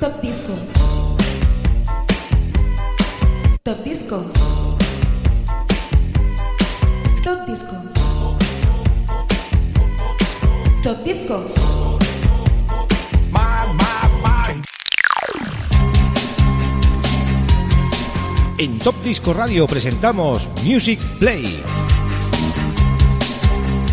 Top Disco. Top Disco. Top Disco. Top Disco. En Top Disco Radio presentamos Music Play.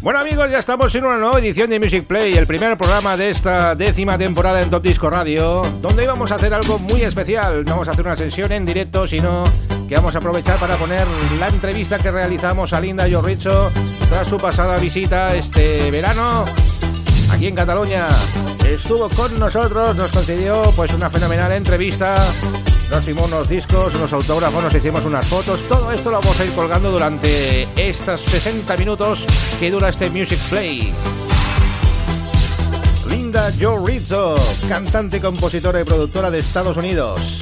Bueno amigos, ya estamos en una nueva edición de Music Play, el primer programa de esta décima temporada en Top Disco Radio, donde íbamos a hacer algo muy especial. No vamos a hacer una sesión en directo, sino que vamos a aprovechar para poner la entrevista que realizamos a Linda Yorricho tras su pasada visita este verano aquí en Cataluña. Estuvo con nosotros, nos concedió pues una fenomenal entrevista nos hicimos unos discos, unos autógrafos, nos hicimos unas fotos. Todo esto lo vamos a ir colgando durante estos 60 minutos que dura este Music Play. Linda Joe Rizzo, cantante, compositora y productora de Estados Unidos.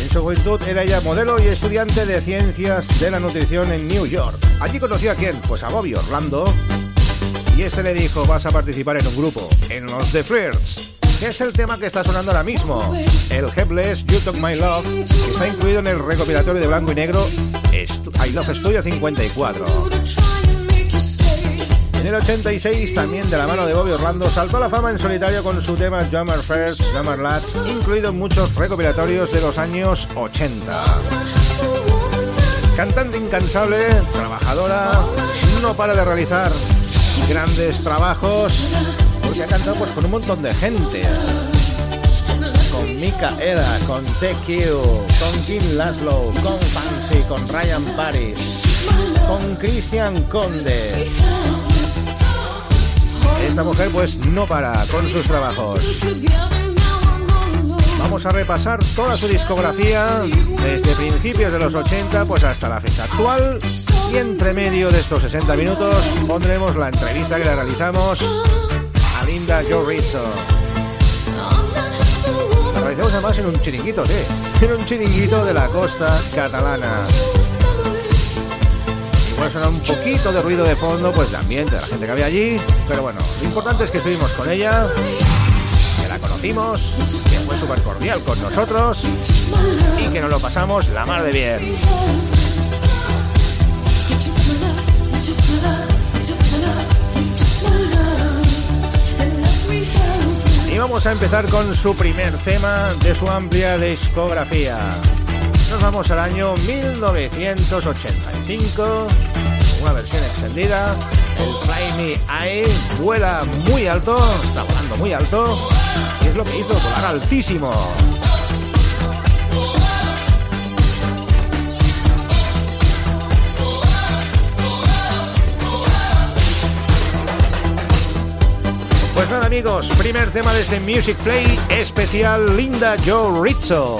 En su juventud era ella modelo y estudiante de ciencias de la nutrición en New York. Allí conoció a quién? Pues a Bobby Orlando. Y este le dijo, vas a participar en un grupo, en los The Flirts que es el tema que está sonando ahora mismo. El Helpless You Took My Love, que está incluido en el recopilatorio de blanco y negro I Love Studio 54. En el 86, también de la mano de Bobby Orlando, saltó a la fama en solitario con su tema Jammer First, Jammer Lads, incluido en muchos recopilatorios de los años 80. Cantante incansable, trabajadora, no para de realizar grandes trabajos porque ha cantado pues, con un montón de gente. Con Micaela, con TQ, con Kim Laszlo, con Fancy, con Ryan Paris, con Christian Conde. Esta mujer pues no para con sus trabajos. Vamos a repasar toda su discografía desde principios de los 80 pues hasta la fecha actual y entre medio de estos 60 minutos pondremos la entrevista que le realizamos linda Joe Rizzo. La además en un chiringuito, sí, en un chiringuito de la costa catalana. Igual suena un poquito de ruido de fondo, pues de ambiente de la gente que había allí, pero bueno, lo importante es que estuvimos con ella, que la conocimos, que fue súper cordial con nosotros y que nos lo pasamos la mar de bien. Vamos a empezar con su primer tema de su amplia discografía. Nos vamos al año 1985, una versión extendida. El Fly Me Eye vuela muy alto, está volando muy alto, y es lo que hizo volar altísimo. Amigos, primer tema de este Music Play especial Linda Joe Rizzo.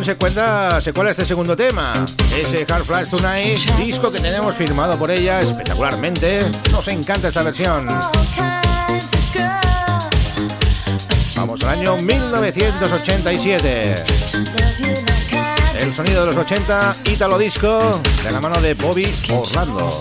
Se cuenta, se cuela este segundo tema, ese Hard Flash Tonight, disco que tenemos firmado por ella espectacularmente. Nos encanta esta versión. Vamos al año 1987. El sonido de los 80, Italo Disco, de la mano de Bobby Orlando.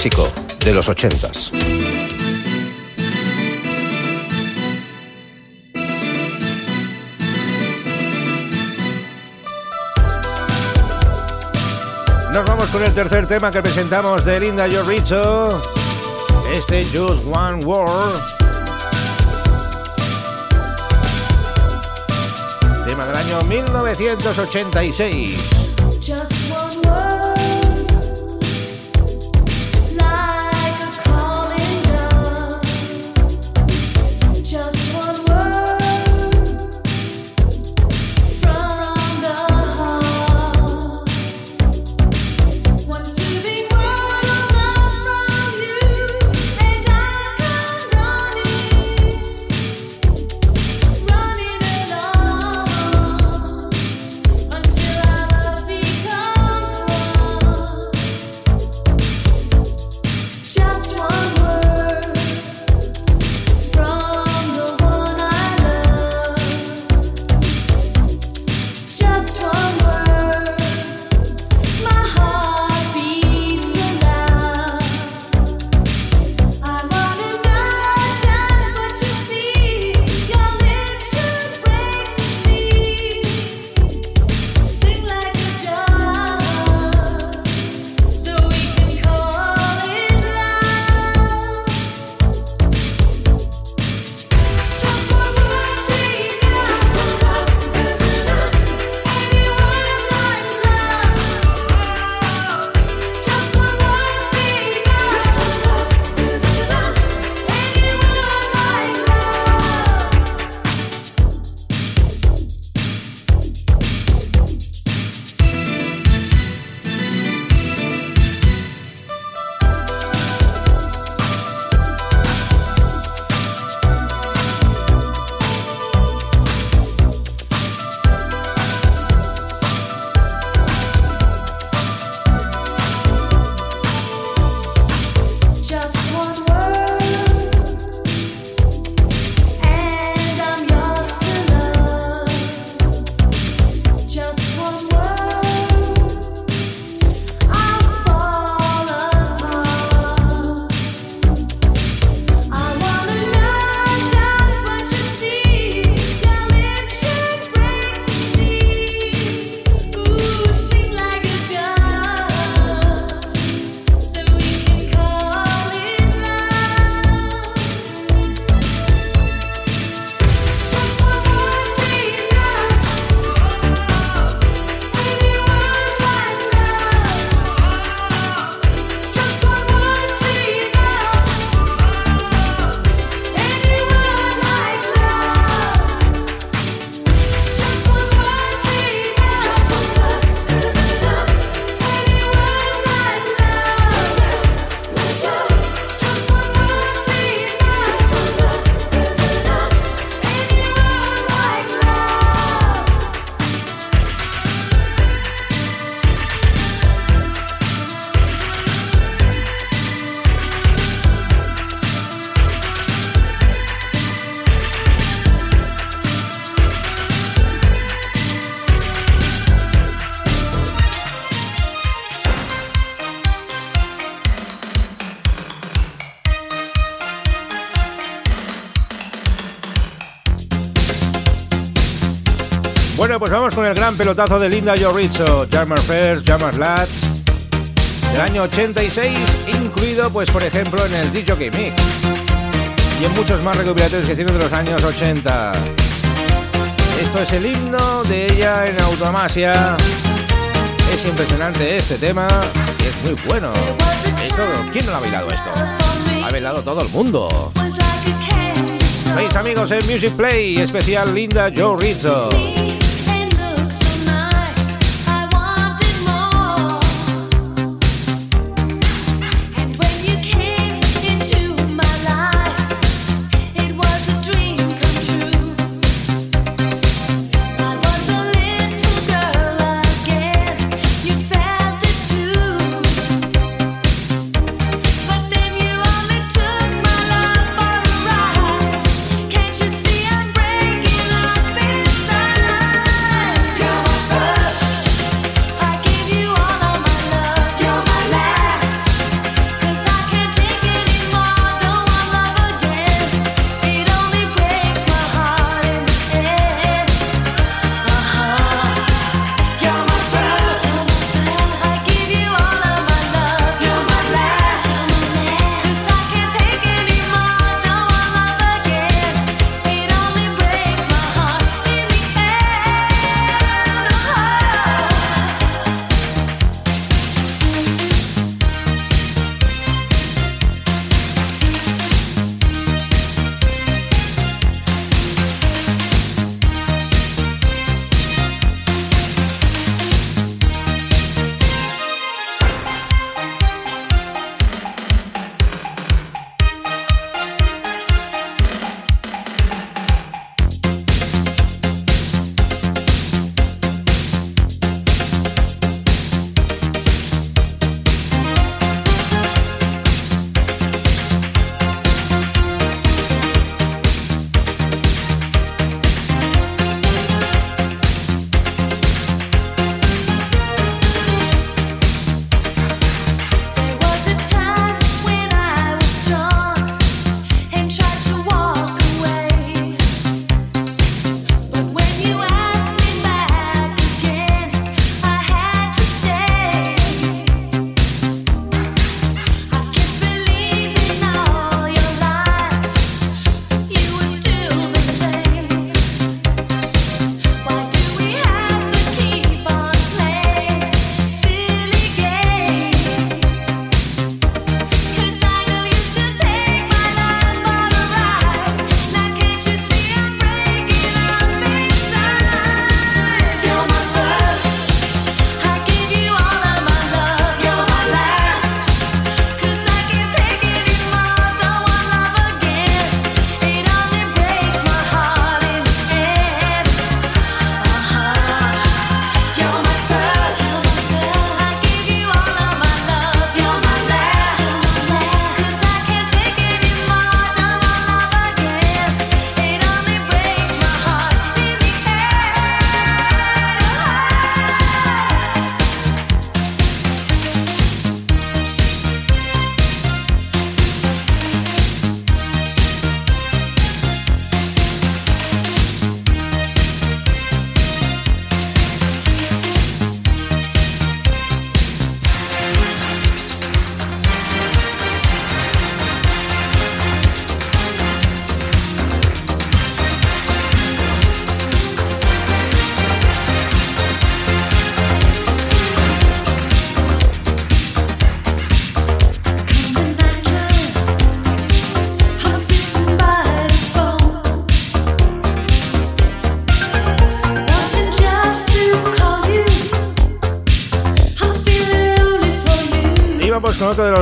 De los ochentas. Nos vamos con el tercer tema que presentamos de Linda Jorricho. Este Just One World. Tema del año 1986. Pues vamos con el gran pelotazo de Linda Jorricho, Jammer First, Jammer Lads, del año 86, incluido, pues por ejemplo, en el DJ Mix y en muchos más recopilatorios que tiene de los años 80. Esto es el himno de ella en Automasia. Es impresionante este tema y es muy bueno. ¿Quién no lo ha bailado esto? Ha bailado todo el mundo. Veis amigos en Music Play, especial Linda Joe Rizzo.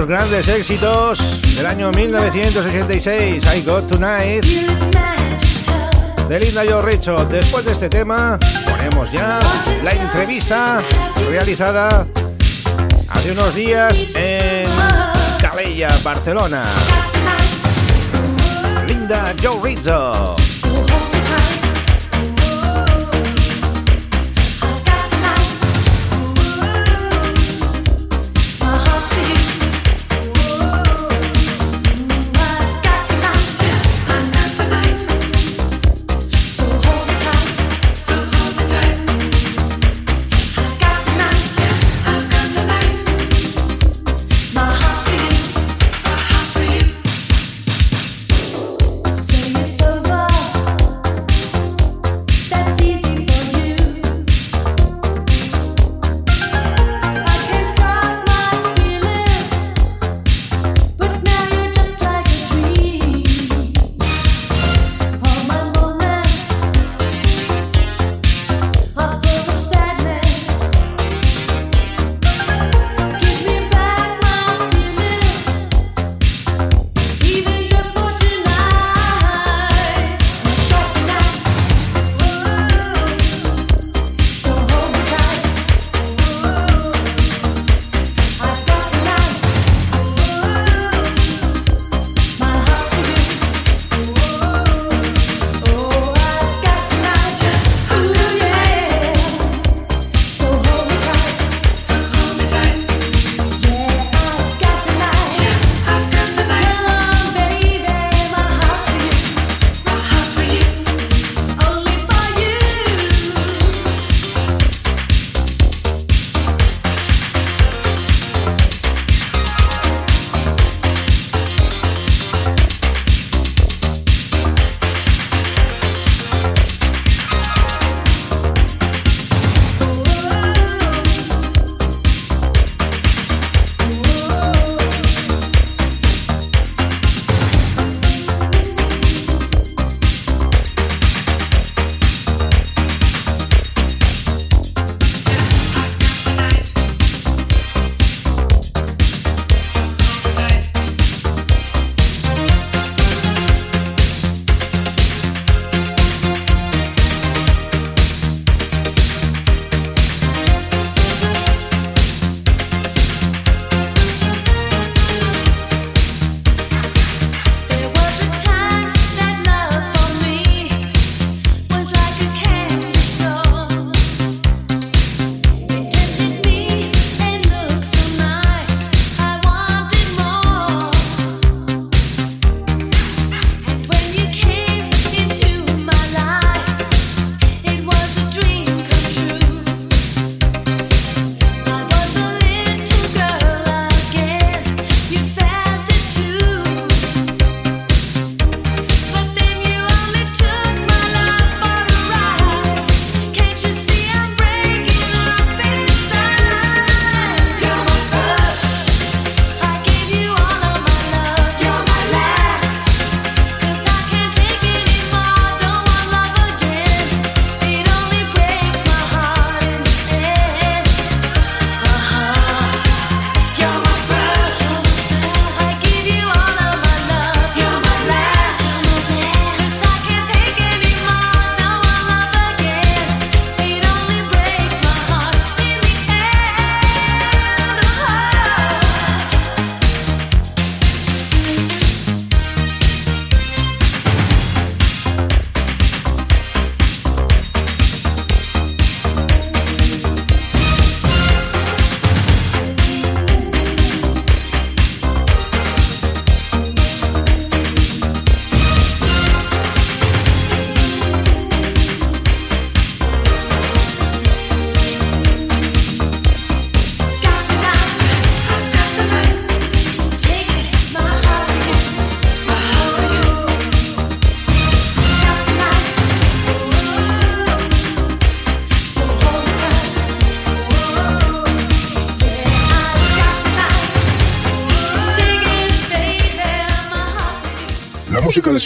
Grandes éxitos del año 1986, I Got Tonight, de Linda Joe Richo. Después de este tema, ponemos ya la entrevista realizada hace unos días en Calella, Barcelona. Linda Joe Richo.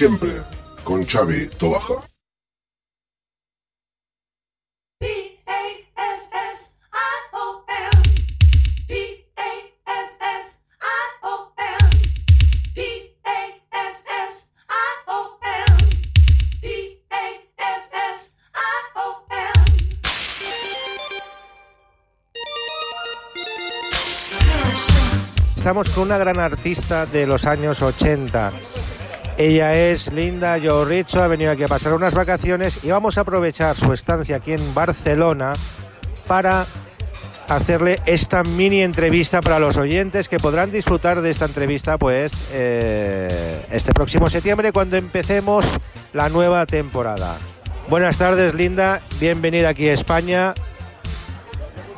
Siempre, con Xavi Tobaja. Estamos con una gran artista de los años 80. Ella es Linda Jorricho, ha venido aquí a pasar unas vacaciones y vamos a aprovechar su estancia aquí en Barcelona para hacerle esta mini entrevista para los oyentes que podrán disfrutar de esta entrevista pues eh, este próximo septiembre cuando empecemos la nueva temporada. Buenas tardes Linda, bienvenida aquí a España.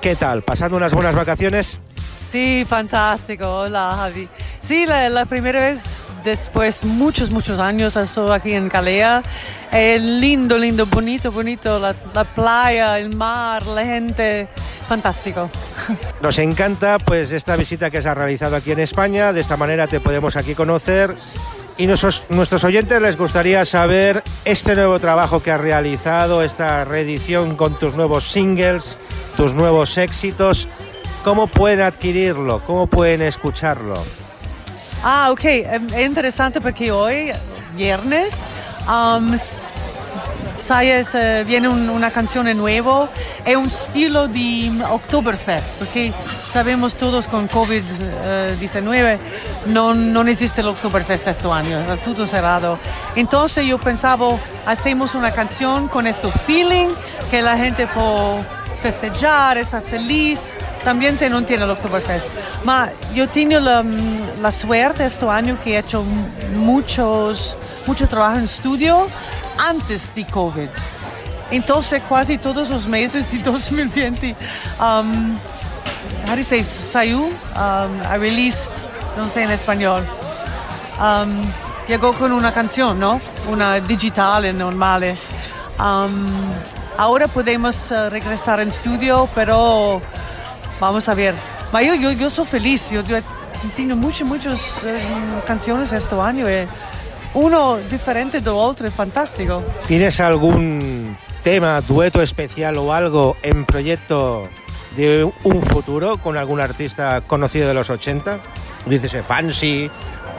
¿Qué tal? ¿Pasando unas buenas vacaciones? Sí, fantástico. Hola, Javi. Sí, la, la primera vez después muchos, muchos años estoy aquí en Calea. Eh, lindo, lindo, bonito, bonito. La, la playa, el mar, la gente. Fantástico. Nos encanta pues esta visita que se ha realizado aquí en España. De esta manera te podemos aquí conocer. Y nuestros, nuestros oyentes les gustaría saber este nuevo trabajo que has realizado, esta reedición con tus nuevos singles, tus nuevos éxitos. ¿Cómo pueden adquirirlo? ¿Cómo pueden escucharlo? Ah, ok. Em, Es interesante porque hoy, viernes, um, eh, viene un- una canción nueva. Es un estilo de Oktoberfest, porque sabemos todos con COVID-19 no, no existe el Oktoberfest este año, está todo cerrado. Entonces yo pensaba, hacemos una canción con este feeling que la gente puede festejar, estar feliz también se no tiene el Oktoberfest. Ma yo tengo la, mm, la suerte este año que he hecho muchos, mucho trabajo en estudio antes de COVID. Entonces casi todos los meses de 2020, um, how do you say, Sayu, um, I released, no sé en español, um, llegó con una canción, ¿no? Una digital, normal. Um, ahora podemos eh, regresar en estudio, pero vamos a ver. Yo, yo, yo soy feliz, yo, yo tengo muchas, muchas eh, canciones este año. eh. Uno diferente del otro, es fantástico. ¿Tienes algún tema, dueto especial o algo en proyecto de un futuro con algún artista conocido de los 80? Dices eh, Fancy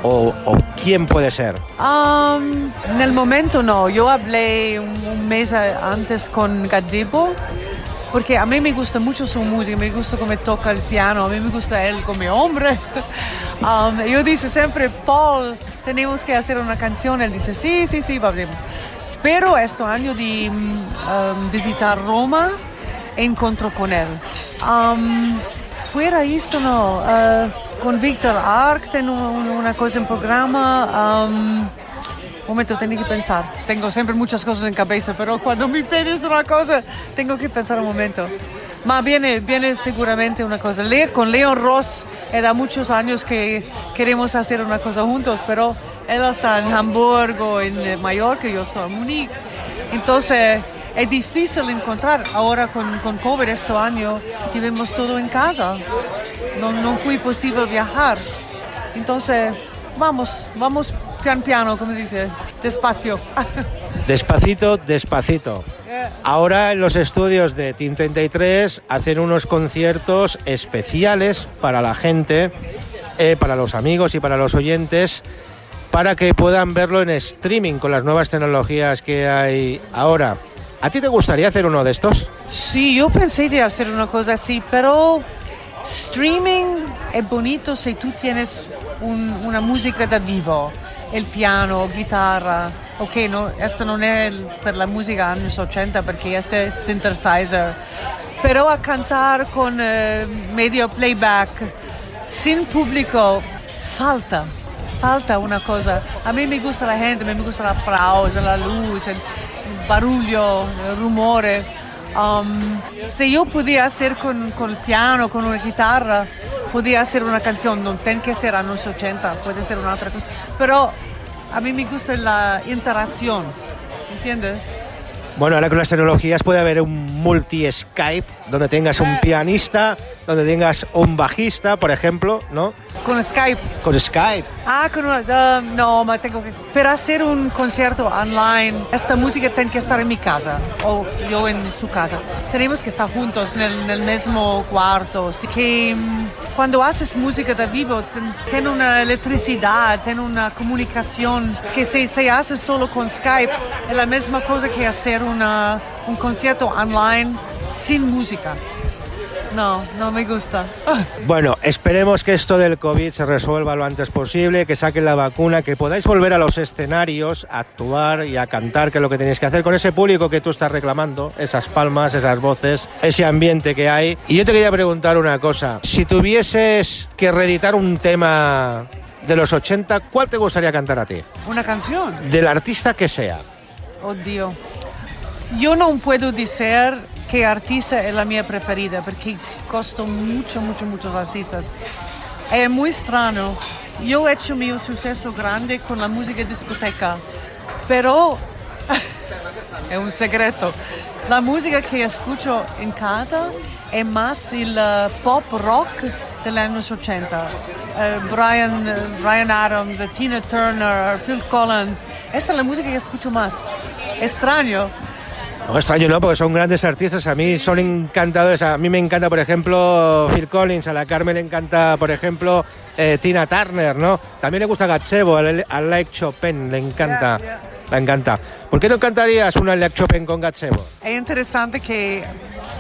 o, o quién puede ser. Um, en el momento no, yo hablé un, un mes antes con Gazebo, porque a mí me gusta mucho su música, me gusta cómo toca el piano, a mí me gusta él como hombre. Um, yo dice siempre, Paul, tenemos que hacer una canción, él dice, sí, sí, sí, vamos. Espero este año de um, visitar Roma, encuentro con él. Um, fuera esto no, uh, con Víctor Arc tengo un- una cosa en programa. Momento, tengo que pensar. Tengo siempre muchas cosas en cabeza, pero cuando me pides una cosa, tengo que pensar un momento. Ma viene, viene seguramente una cosa. Le- con Leon Ross era muchos años que queremos hacer una cosa juntos, pero él está en Hamburgo, en eh, Mallorca, yo estoy en Múnich. Entonces es difícil encontrar. Ahora con, con COVID este año vivimos todo en casa. No, no fue posible viajar. Entonces, vamos, vamos pian piano, como dice, despacio. Despacito, despacito. Ahora en los estudios de Team 33 hacen unos conciertos especiales para la gente, eh, para los amigos y para los oyentes, para que puedan verlo en streaming con las nuevas tecnologías que hay ahora. ¿A ti te gustaría hacer uno de estos? Sí, yo pensé de hacer una cosa así, pero streaming es bonito si tú tienes un- una música da vivo, el piano, guitarra. Ok, no, esto no es el- per la música años 80 porque este es synthesizer. Pero a cantar con eh, medio playback, sin público, falta, falta una cosa. A mí me gusta la gente, a mí me gusta el aplauso, la luz, el barullo, el rumore. Um, si yo podía hacer con, con el piano, con una guitarra, podía hacer una canción, no tiene que ser años 80, puede ser una otra cosa. Pero a mí me gusta la interacción, ¿entiendes? Bueno, ahora con las tecnologías puede haber un multi-Skype donde tengas un pianista, donde tengas un bajista, por ejemplo, ¿no? Con Skype. Con Skype. Ah, con una, uh, no, me tengo que... Para hacer un concierto online, esta música tiene que estar en mi casa o yo en su casa. Tenemos que estar juntos en el, en el mismo cuarto. Así que mm, cuando haces música de vivo, tiene una electricidad, tiene una comunicación que si se hace solo con Skype, es la misma cosa que hacer una, un concierto online sin música. No, no me gusta. Bueno, esperemos que esto del COVID se resuelva lo antes posible, que saquen la vacuna, que podáis volver a los escenarios, a actuar y a cantar, que es lo que tenéis que hacer con ese público que tú estás reclamando, esas palmas, esas voces, ese ambiente que hay. Y yo te quería preguntar una cosa, si tuvieses que reeditar un tema de los 80, ¿cuál te gustaría cantar a ti? Una canción. Del artista que sea. Oddio. Yo no puedo decir qué artista es la mía preferida porque costo mucho, mucho, muchos artistas. Es muy extraño. Yo he hecho mi suceso grande con la música discoteca, pero es un secreto. La música que escucho en casa es más el uh, pop rock de los años 80. Uh, Brian, uh, Brian Adams, Tina Turner, Phil Collins. Esta es la música que escucho más. Extraño, no, extraño no, porque son grandes artistas. A mí son encantadores. A mí me encanta, por ejemplo, Phil Collins. A la Carmen le encanta, por ejemplo, eh, Tina Turner, ¿no? También le gusta Gachebo, a Like Chopin, le encanta. Le encanta. ¿Por qué no cantarías una Like Chopin con Gachebo? Es interesante que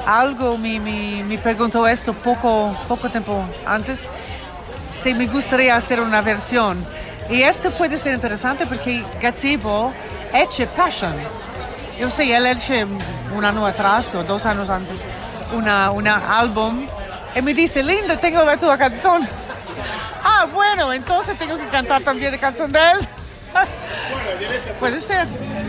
algo me, me, me preguntó esto poco, poco tiempo antes. Si me gustaría hacer una versión. Y esto puede ser interesante porque Gazebo echa Passion yo sé, él hecho un año atrás o dos años antes una, una álbum y me dice, Linda, tengo la tu canción. Ah, bueno, entonces tengo que cantar también la canción de él. Puede ser.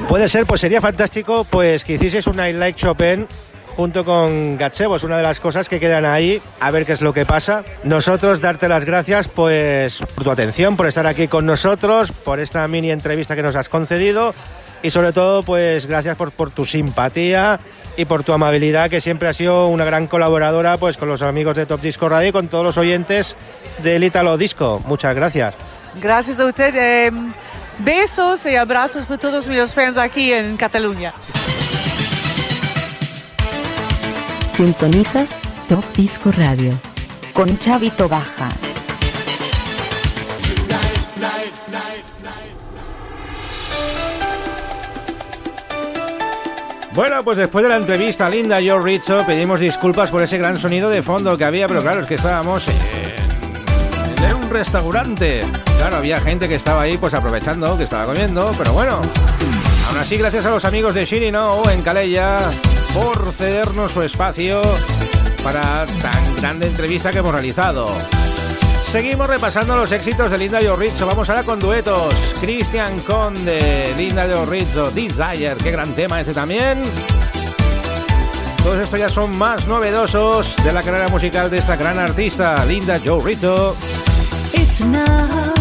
Puede ser, pues sería fantástico pues que hicieses una I Like Chopin junto con Gachebo, es una de las cosas que quedan ahí, a ver qué es lo que pasa. Nosotros darte las gracias pues por tu atención, por estar aquí con nosotros, por esta mini entrevista que nos has concedido y sobre todo pues gracias por, por tu simpatía y por tu amabilidad que siempre has sido una gran colaboradora pues con los amigos de Top Disco Radio y con todos los oyentes del Italo Disco. Muchas gracias. Gracias a usted. Eh, besos y abrazos para todos mis fans aquí en Cataluña. Sintonizas Top Disco Radio con Chavito Baja. Bueno, pues después de la entrevista linda Joe Richo, pedimos disculpas por ese gran sonido de fondo que había, pero claro, es que estábamos en, un restaurante. Claro, había gente que estaba ahí pues aprovechando, que estaba comiendo, pero bueno. Aún así, gracias a los amigos de Shirino en Calella por cedernos su espacio para tan grande entrevista que hemos realizado. Seguimos repasando los éxitos de Linda Rizzo. Vamos ahora con duetos. Christian Conde, Linda Rizzo, Desire. Qué gran tema ese también. Todos estos ya son más novedosos de la carrera musical de esta gran artista, Linda Joe Rizzo. possess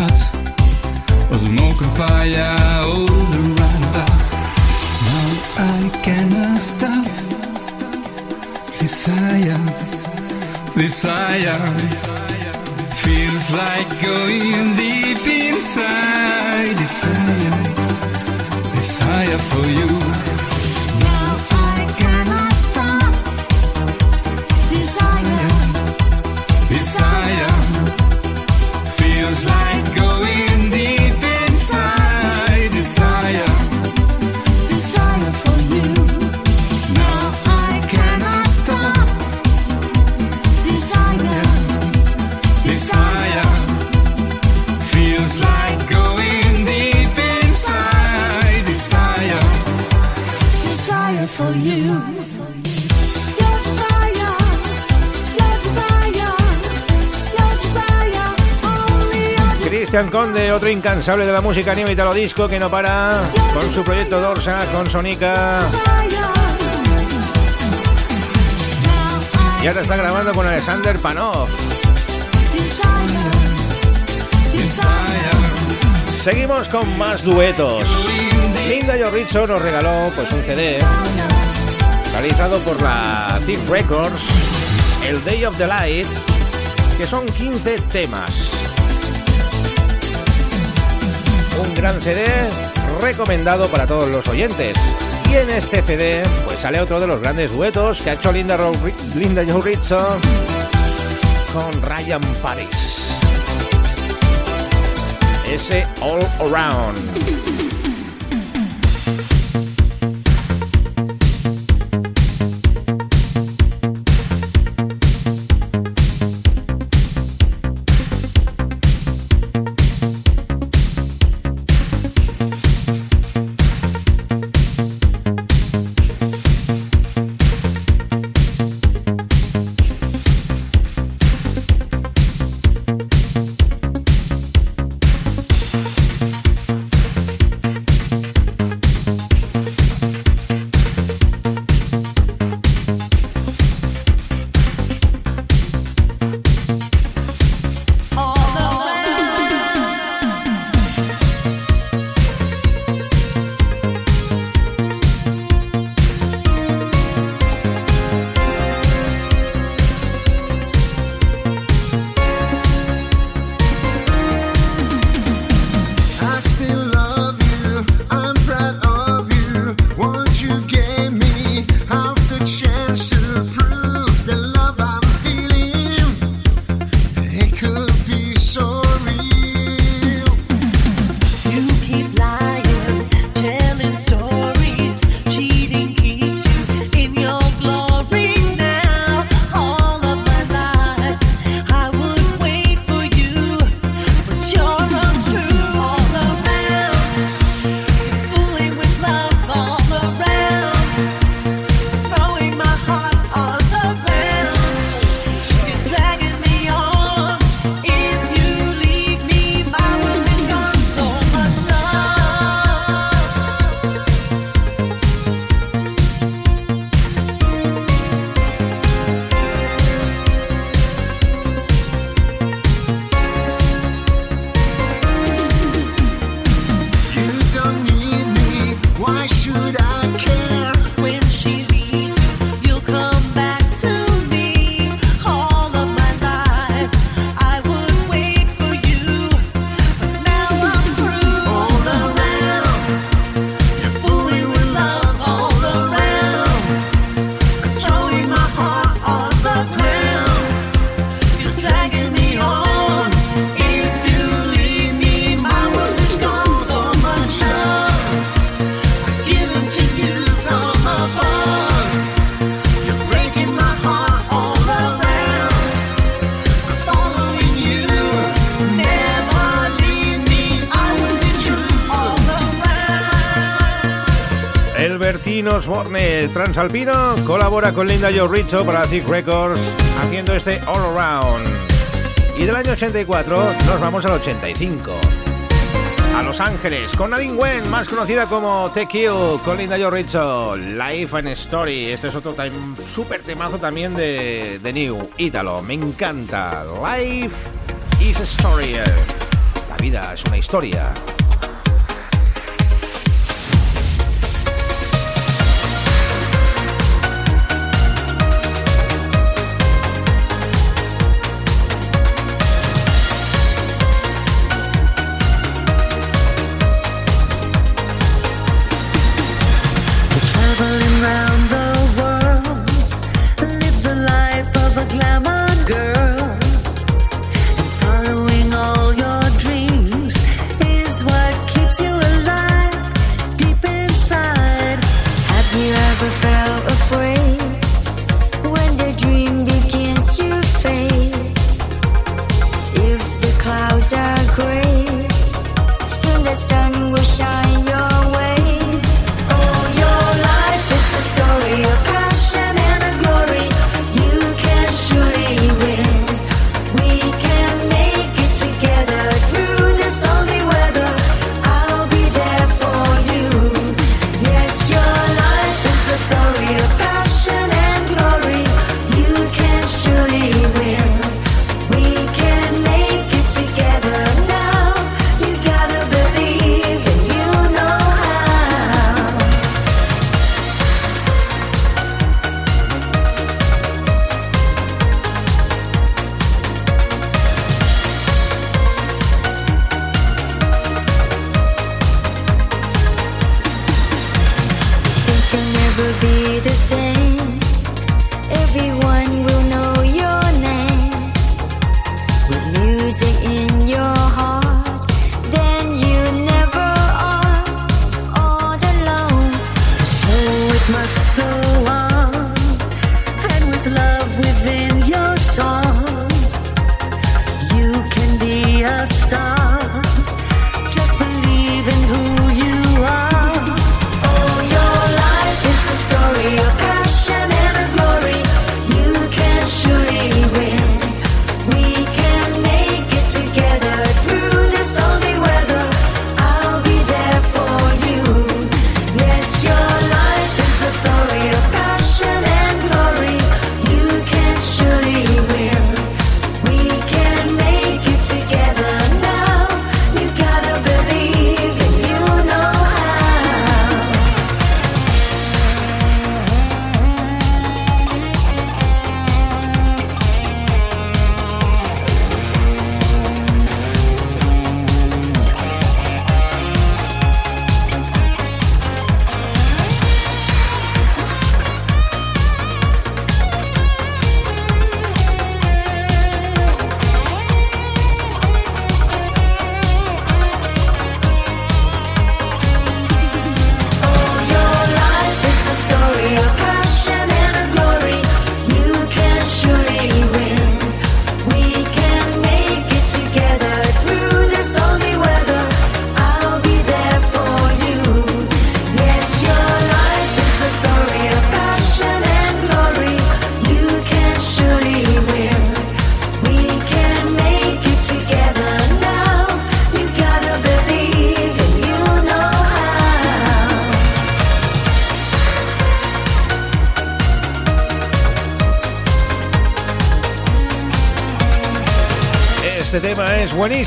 it's so hot, a fire all around us. Now I cannot stop. Desire, desire feels like going deep inside. Desire, desire for you. Cristian Conde, otro incansable de la música neo italo disco que no para con su proyecto Dorsa, con Sonica. Y ahora está grabando con Alexander Panov. Seguimos con más duetos. Linda Jorricho nos regaló pues un CD realizado por la Thief Records, el Day of the Light, que son 15 temas. Un gran CD recomendado para todos los oyentes. Y en este CD pues sale otro de los grandes duetos que ha hecho Linda, Ro- Rizzo con Ryan Paris. Ese All Around. transalpino colabora con Linda Joe Richo para Thick Records haciendo este All Around. Y del año 84 nos vamos al 85. A Los Ángeles con Nadine Wen, más conocida como TQ, con Linda Joe Richo, Life and Story. Este es otro time, super temazo también de, New Ítalo. Me encanta. Life is a Story. La vida es una historia.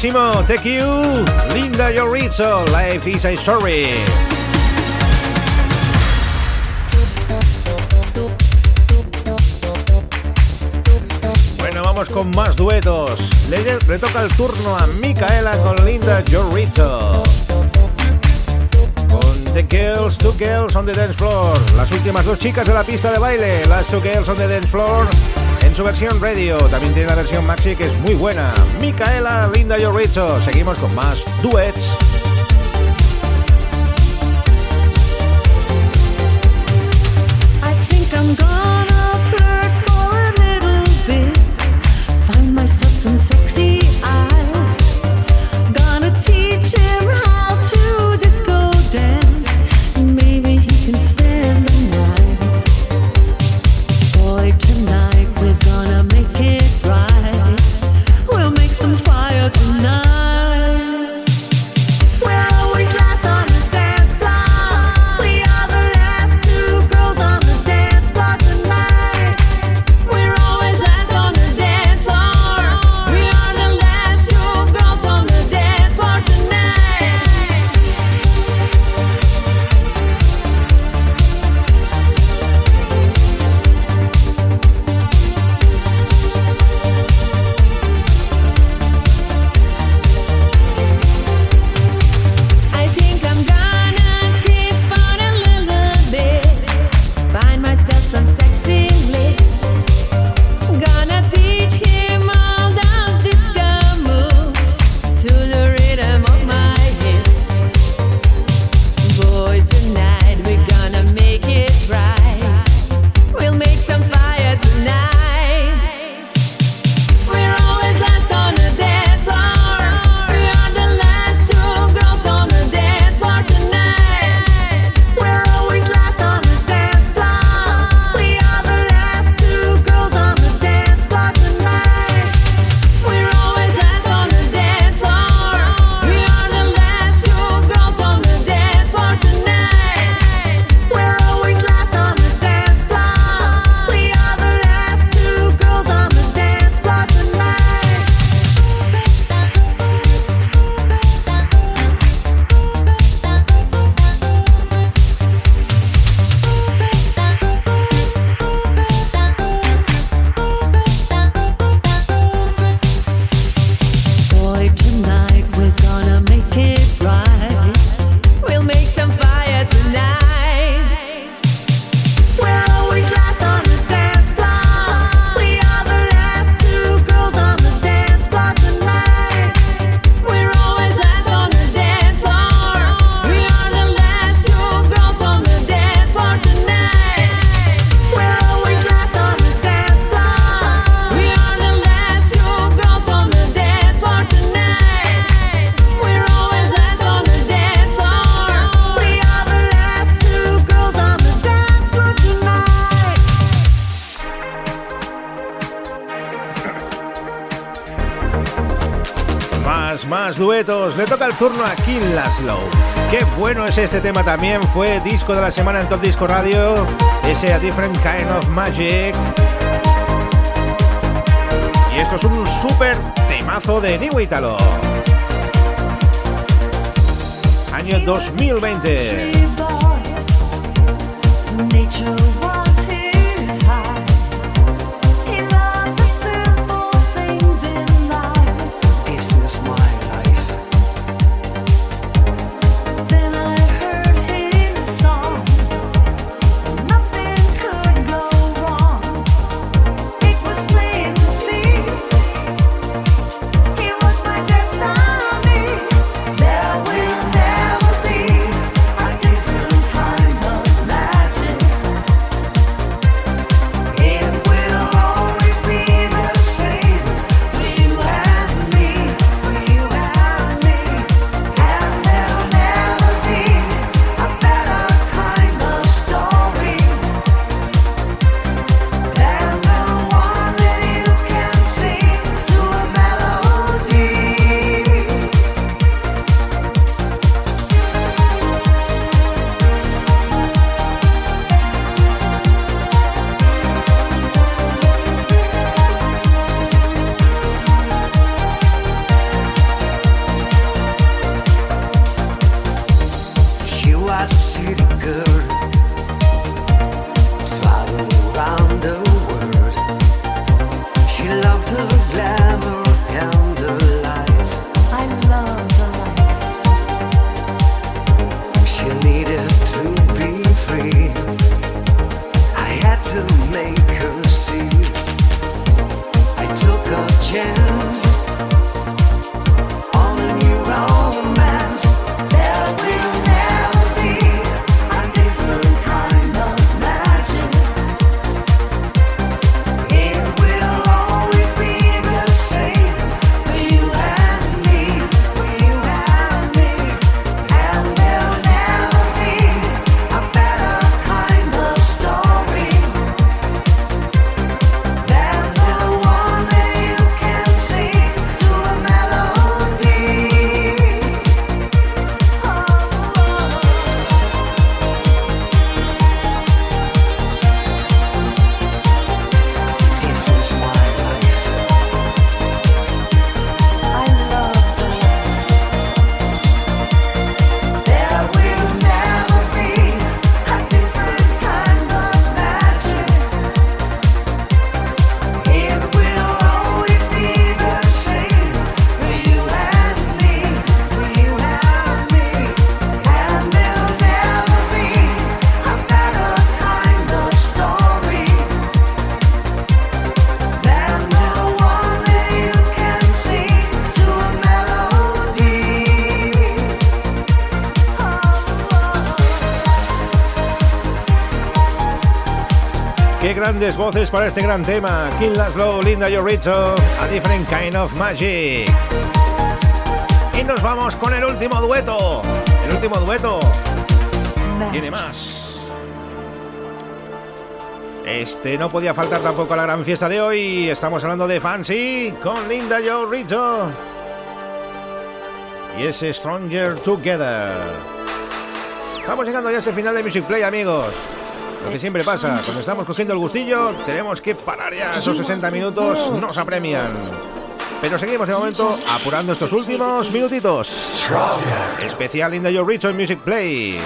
muchísimo. Thank you. Linda Yorizzo, Life is a Story. Bueno, vamos con más duetos. Le, le toca el turno a Micaela con Linda Yorizzo. The Girls, Two Girls on the Dance Floor. Las últimas dos chicas de la pista de baile, las Two Girls on the Dance Floor su versión radio. También tiene la versión maxi que es muy buena. Micaela, Linda y Seguimos con más duets turno a Kim Laszlo. Qué bueno es este tema también. Fue disco de la semana en Top Disco Radio. Ese A Different Kind of Magic. Y esto es un súper temazo de New Italo. Año 2020. Grandes voces para este gran tema. Kim Laszlo, Linda Lloricho, A Different Kind of Magic. Y nos vamos con el último dueto. El último dueto. Tiene más. Este no podía faltar tampoco a la gran fiesta de hoy. Estamos hablando de Fancy con Linda Lloricho. Y ese Stronger Together. Estamos llegando ya a ese final de Music Play, amigos. Lo que siempre pasa, cuando estamos cogiendo el gustillo, tenemos que parar ya. Esos 60 minutos nos apremian. Pero seguimos de momento apurando estos últimos minutitos. Especial In the Your Rich Music Play.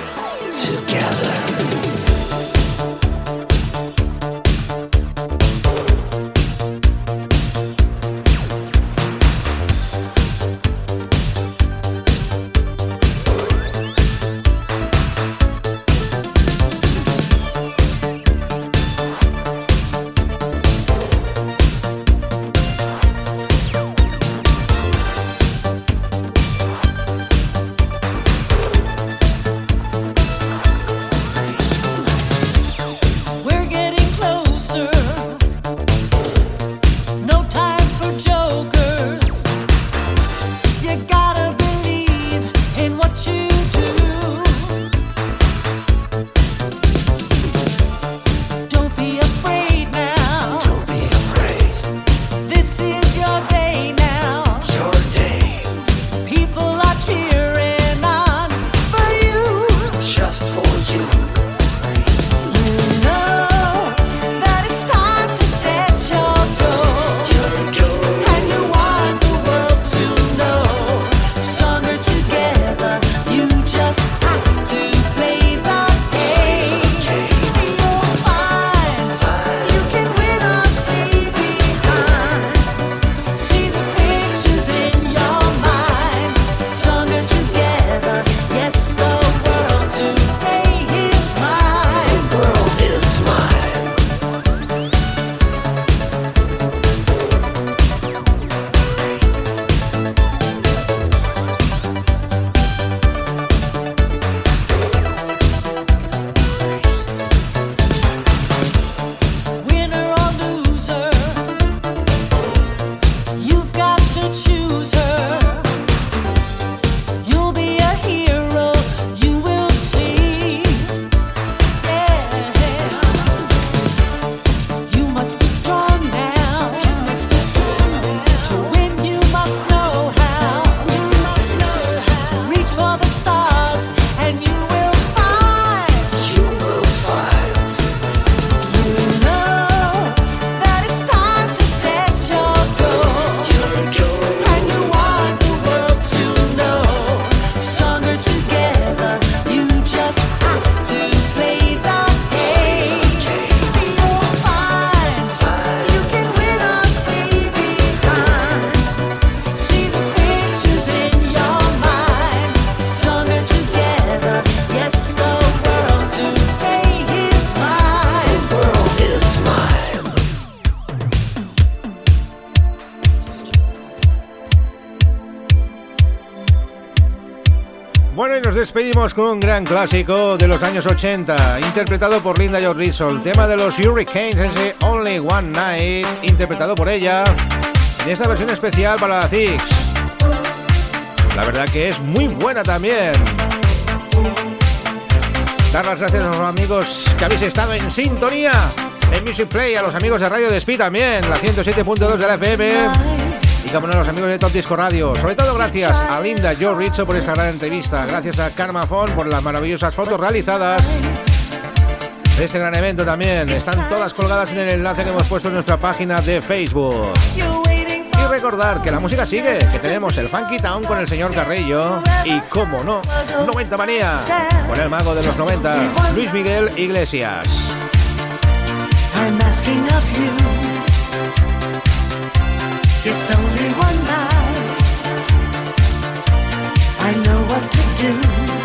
Con un gran clásico de los años 80, interpretado por Linda Rizzo, el tema de los Hurricanes, ese Only One Night, interpretado por ella, en esta versión especial para la Six. La verdad que es muy buena también. Dar las gracias a los amigos que habéis estado en sintonía en Music Play, a los amigos de Radio Despí también, la 107.2 de la FM. Y como no, los amigos de Top Disco Radio. Sobre todo gracias a Linda Joe Rizzo por esta gran entrevista. Gracias a Karma Fon por las maravillosas fotos realizadas este gran evento también. Están todas colgadas en el enlace que hemos puesto en nuestra página de Facebook. Y recordar que la música sigue, que tenemos el Funky Town con el señor Carrillo y, como no, 90 Manía con el mago de los 90, Luis Miguel Iglesias. It's only one night. I know what to do.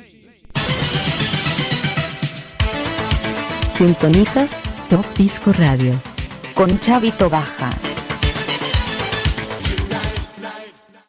Sintonizas Top Disco Radio. Con Chavito Baja.